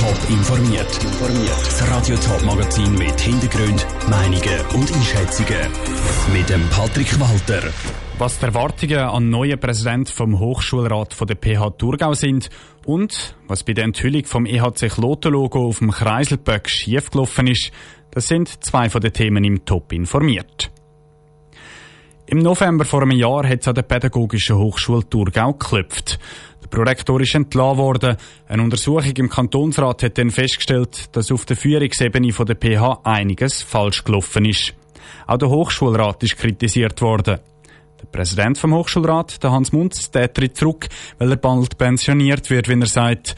Top informiert. Das Radio Top Magazin mit Hintergrund, Meinungen und Einschätzungen mit dem Patrick Walter. Was die Erwartungen an neuen Präsident vom Hochschulrat von der PH Thurgau sind und was bei der Enthüllung vom EHC Kloten-Logo auf dem Kreiselböck schiefgelaufen ist, das sind zwei von den Themen im Top informiert. Im November vor einem Jahr hat es an der Pädagogischen Hochschule Thurgau geklopft. Prorektor ist entlassen worden. Eine Untersuchung im Kantonsrat hat dann festgestellt, dass auf der Führungsebene von der PH einiges falsch gelaufen ist. Auch der Hochschulrat ist kritisiert worden. Der Präsident vom Hochschulrat, der Hans Munz, der tritt zurück, weil er bald pensioniert wird, wenn er sagt,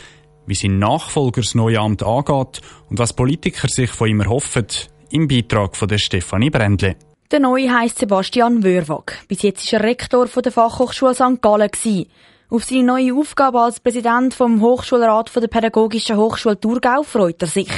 wie sein Nachfolger das neue Amt angeht und was Politiker sich von ihm erhoffen, im Beitrag von der Stefanie Brändle. Der neue heisst Sebastian Wörwag. Bis jetzt war er Rektor der Fachhochschule St. Gallen. Auf seine neue Aufgabe als Präsident vom Hochschulrat der Pädagogischen Hochschule Thurgau freut er sich.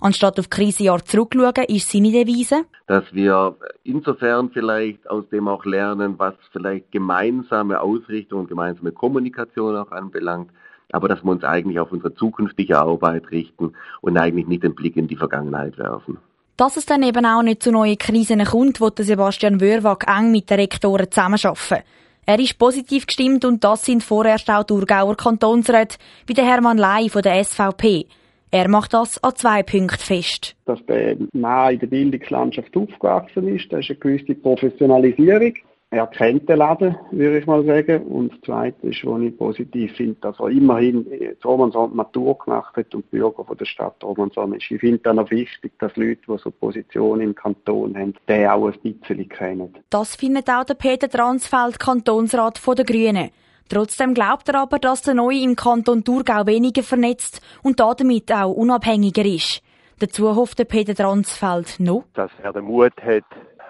Anstatt auf Krisenjahr zurückschauen, ist seine Devise, dass wir insofern vielleicht aus dem auch lernen, was vielleicht gemeinsame Ausrichtung und gemeinsame Kommunikation auch anbelangt, aber dass wir uns eigentlich auf unsere zukünftige Arbeit richten und eigentlich nicht den Blick in die Vergangenheit werfen. Dass es dann eben auch nicht zu neuen Krisen kommt, wird Sebastian Wörwag eng mit den Rektoren zusammenarbeiten. Er ist positiv gestimmt und das sind vorerst auch Thurgauer Kantonsräte, wie der Hermann Ley von der SVP. Er macht das an zwei Punkten fest. Dass der Mann in der Bildungslandschaft aufgewachsen ist, das ist eine gewisse Professionalisierung er kennt den Laden, würde ich mal sagen. Und das Zweite ist, was ich positiv finde, dass er immerhin das Romanson Matur gemacht hat und Bürger von der Stadt Romanson ist. Ich finde dann auch wichtig, dass Leute, die so Positionen im Kanton haben, den auch ein bisschen kennen. Das findet auch der Peter Transfeld, Kantonsrat der Grünen. Trotzdem glaubt er aber, dass der Neue im Kanton Thurgau weniger vernetzt und damit auch unabhängiger ist. Dazu hofft der Peter Transfeld noch, dass er den Mut hat,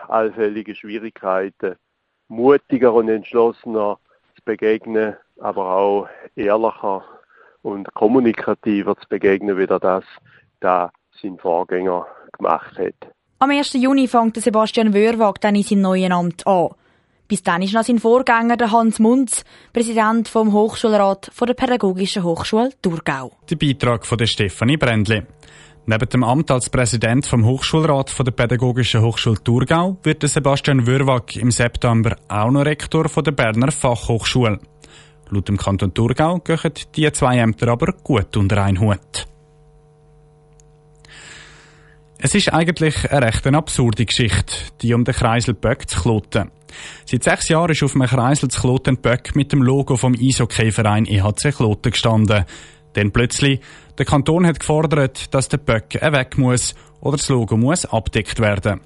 allfällige Schwierigkeiten mutiger und entschlossener zu begegnen, aber auch ehrlicher und kommunikativer zu begegnen, wie er das da sein Vorgänger gemacht hat. Am 1. Juni fängt Sebastian Wörwag dann in seinem neuen Amt an. Bis dann ist noch sein Vorgänger der Hans Munz, Präsident vom Hochschulrat der Pädagogischen Hochschule Thurgau. Der Beitrag von der Stefanie Brändli. Neben dem Amt als Präsident vom Hochschulrat von der Pädagogischen Hochschule Thurgau wird Sebastian Würwag im September auch noch Rektor von der Berner Fachhochschule. Laut dem Kanton Thurgau gehen die zwei Ämter aber gut unter einen Hut. Es ist eigentlich eine recht absurde Geschichte, die um den Kreisel Böck zu kloten. Seit sechs Jahren ist auf einem Kreisel zu Kloten Böck mit dem Logo vom Eishockeyverein EHC Kloten gestanden. Denn plötzlich, der Kanton hat gefordert, dass der Böck weg muss oder das Logo muss abdeckt werden.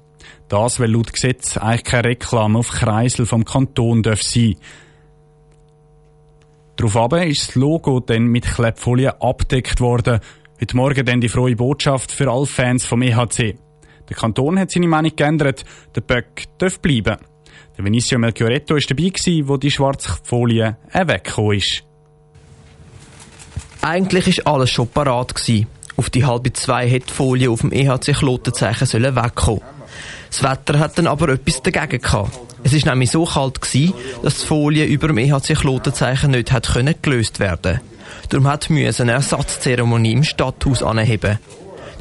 Das, weil laut Gesetz eigentlich keine Reklame auf Kreisel vom Kanton darf sein. Daraufhin ist das Logo dann mit Klebfolie abdeckt worden. Heute Morgen dann die frohe Botschaft für alle Fans vom EHC. Der Kanton hat seine Meinung geändert, der Böck darf bleiben. Der Vinicio Melchioretto war dabei, wo die schwarze Folie weggekommen ist. Eigentlich ist alles schon parat gewesen. Auf die halbe zwei hätte die Folie auf dem EHC Klotenzeichen sollen wegkommen. Das Wetter hat dann aber etwas dagegen gehabt. Es ist nämlich so kalt gewesen, dass die Folie über dem EHC Klotenzeichen nicht hat gelöst werden. Darum hat eine Ersatzzeremonie im Stadthaus anheben.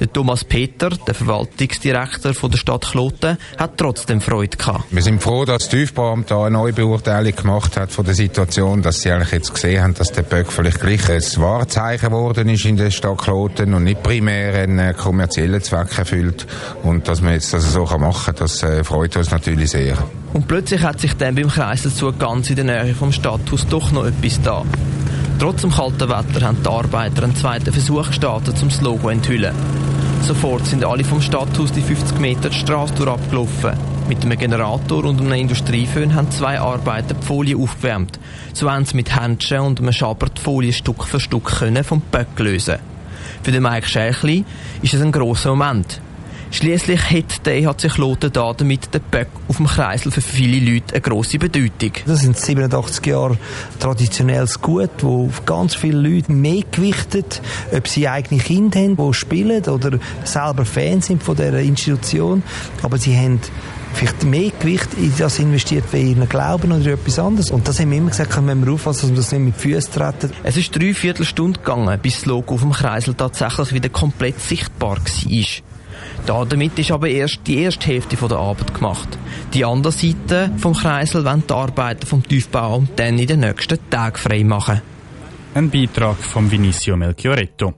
Der Thomas Peter, der Verwaltungsdirektor von der Stadt Kloten, hat trotzdem Freude gehabt. Wir sind froh, dass das Tiefbauamt eine neue Beurteilung gemacht hat von der Situation, dass sie eigentlich jetzt gesehen haben, dass der Böck vielleicht gleich ein Wahrzeichen geworden ist in der Stadt Kloten und nicht primär einen äh, kommerziellen Zweck erfüllt. Und dass man jetzt das so machen kann, das äh, freut uns natürlich sehr. Und plötzlich hat sich dann beim Kreiselzug ganz in der Nähe vom Stadthaus doch noch etwas da. Trotz dem kalten Wetter haben die Arbeiter einen zweiten Versuch gestartet, um das Logo zu enthüllen. Sofort sind alle vom Stadthaus die 50 Meter die Straße abgelaufen. Mit einem Generator und einem Industrieföhn haben zwei Arbeiter die Folie aufgewärmt. So haben sie mit Händchen und einem Schaber die Folie Stück für Stück können vom Böck lösen. Für den Mike Schächli ist es ein grosser Moment. Schließlich hat der EHC Kloten da damit der Böck auf dem Kreisel für viele Leute eine grosse Bedeutung. Das sind 87 Jahre traditionelles Gut, wo ganz viele Leute mehr gewichtet, ob sie eigene Kinder haben, die spielen oder selber Fans sind von dieser Institution. Aber sie haben vielleicht mehr Gewicht in das investiert, wie in Glauben oder etwas anderes. Und das haben wir immer gesagt, wenn wir aufpassen, dass wir das nicht mit Füßen treten. Es ist drei Viertelstunde gegangen, bis das Logo auf dem Kreisel tatsächlich wieder komplett sichtbar war. Da damit ist aber erst die erste Hälfte der Arbeit gemacht. Die andere Seite vom Kreisel wollen die Arbeiter vom Tiefbau dann in den nächsten Tagen frei machen. Ein Beitrag von Vinicio Melchioretto.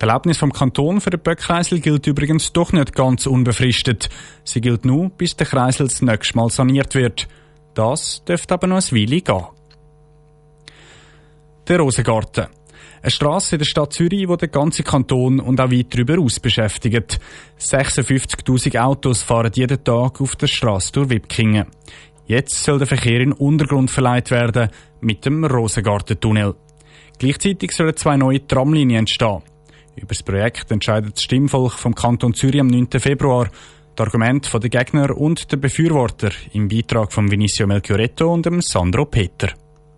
Die Erlaubnis vom Kanton für den Böckkreisel gilt übrigens doch nicht ganz unbefristet. Sie gilt nur, bis der Kreisel das nächste Mal saniert wird. Das dürfte aber noch ein Weile gehen. Der Rosengarten. Eine Strasse in der Stadt Zürich, die den ganzen Kanton und auch weit darüber aus beschäftigt. 56.000 Autos fahren jeden Tag auf der Strasse durch Wipkingen. Jetzt soll der Verkehr in Untergrund verleiht werden mit dem Rosengartentunnel. Gleichzeitig sollen zwei neue Tramlinien entstehen. Über das Projekt entscheidet das Stimmvolk vom Kanton Zürich am 9. Februar. Die Argumente der Gegner und der Befürworter im Beitrag von Vinicio Melchioretto und dem Sandro Peter.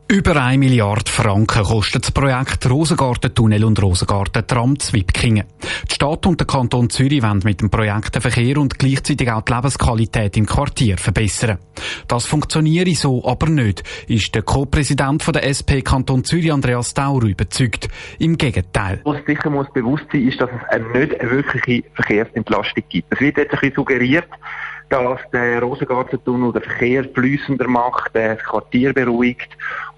Über 1 Milliarde Franken kostet das Projekt Rosengarten-Tunnel und Rosengarten-Tram Zwipkingen. Die Stadt und der Kanton Zürich wollen mit dem Projekt den Verkehr und gleichzeitig auch die Lebensqualität im Quartier verbessern. Das funktioniere so aber nicht, ist der Co-Präsident der SP Kanton Zürich, Andreas Tauer, überzeugt. Im Gegenteil. Was sicher muss bewusst sein, ist, dass es nicht eine wirkliche Verkehrsentlastung gibt. Es wird jetzt ein bisschen suggeriert, dass der Rosengartentunnel den Verkehr flüssender macht, das Quartier beruhigt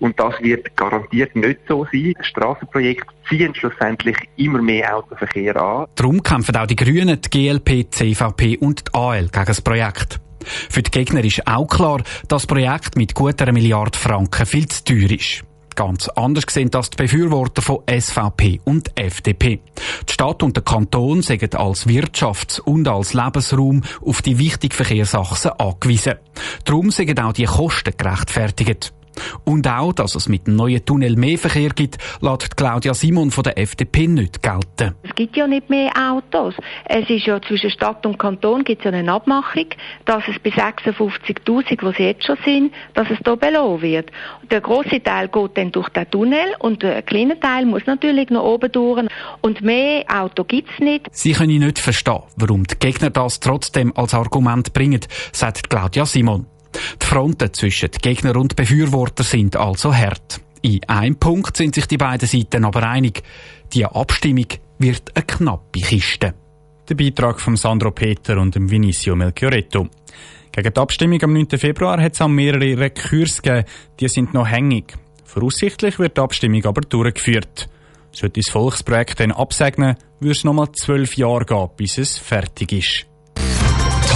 und das wird garantiert nicht so sein. Straßenprojekte ziehen schlussendlich immer mehr Autoverkehr an. Darum kämpfen auch die Grünen, die GLP, CVP und die AL gegen das Projekt. Für die Gegner ist auch klar, dass das Projekt mit gut einer Milliarde Franken viel zu teuer ist ganz anders sehen das die Befürworter von SVP und FDP. Die Stadt und der Kanton sind als Wirtschafts- und als Lebensraum auf die wichtigen Verkehrsachsen angewiesen. Darum sind auch die Kosten gerechtfertigt. Und auch, dass es mit dem neuen Tunnel mehr Verkehr gibt, lässt Claudia Simon von der FDP nicht gelten. Es gibt ja nicht mehr Autos. Es ist ja zwischen Stadt und Kanton gibt es ja eine Abmachung, dass es bei 56.000, wo sie jetzt schon sind, dass es hier belohnt wird. Der große Teil geht dann durch den Tunnel und der kleine Teil muss natürlich noch oben durch. Und mehr Auto gibt es nicht. Sie können nicht verstehen, warum die Gegner das trotzdem als Argument bringen, sagt Claudia Simon. Die Fronten zwischen Gegner und Befürworter sind also hart. In einem Punkt sind sich die beiden Seiten aber einig. Die Abstimmung wird eine knappe Kiste. Der Beitrag von Sandro Peter und dem Vinicio Melchioretto. Gegen die Abstimmung am 9. Februar hat es auch mehrere Rekurs gegeben, die sind noch hängig. Voraussichtlich wird die Abstimmung aber durchgeführt. Sollte das Volksprojekt dann absegnen, würde es nochmal zwölf Jahre gehen, bis es fertig ist.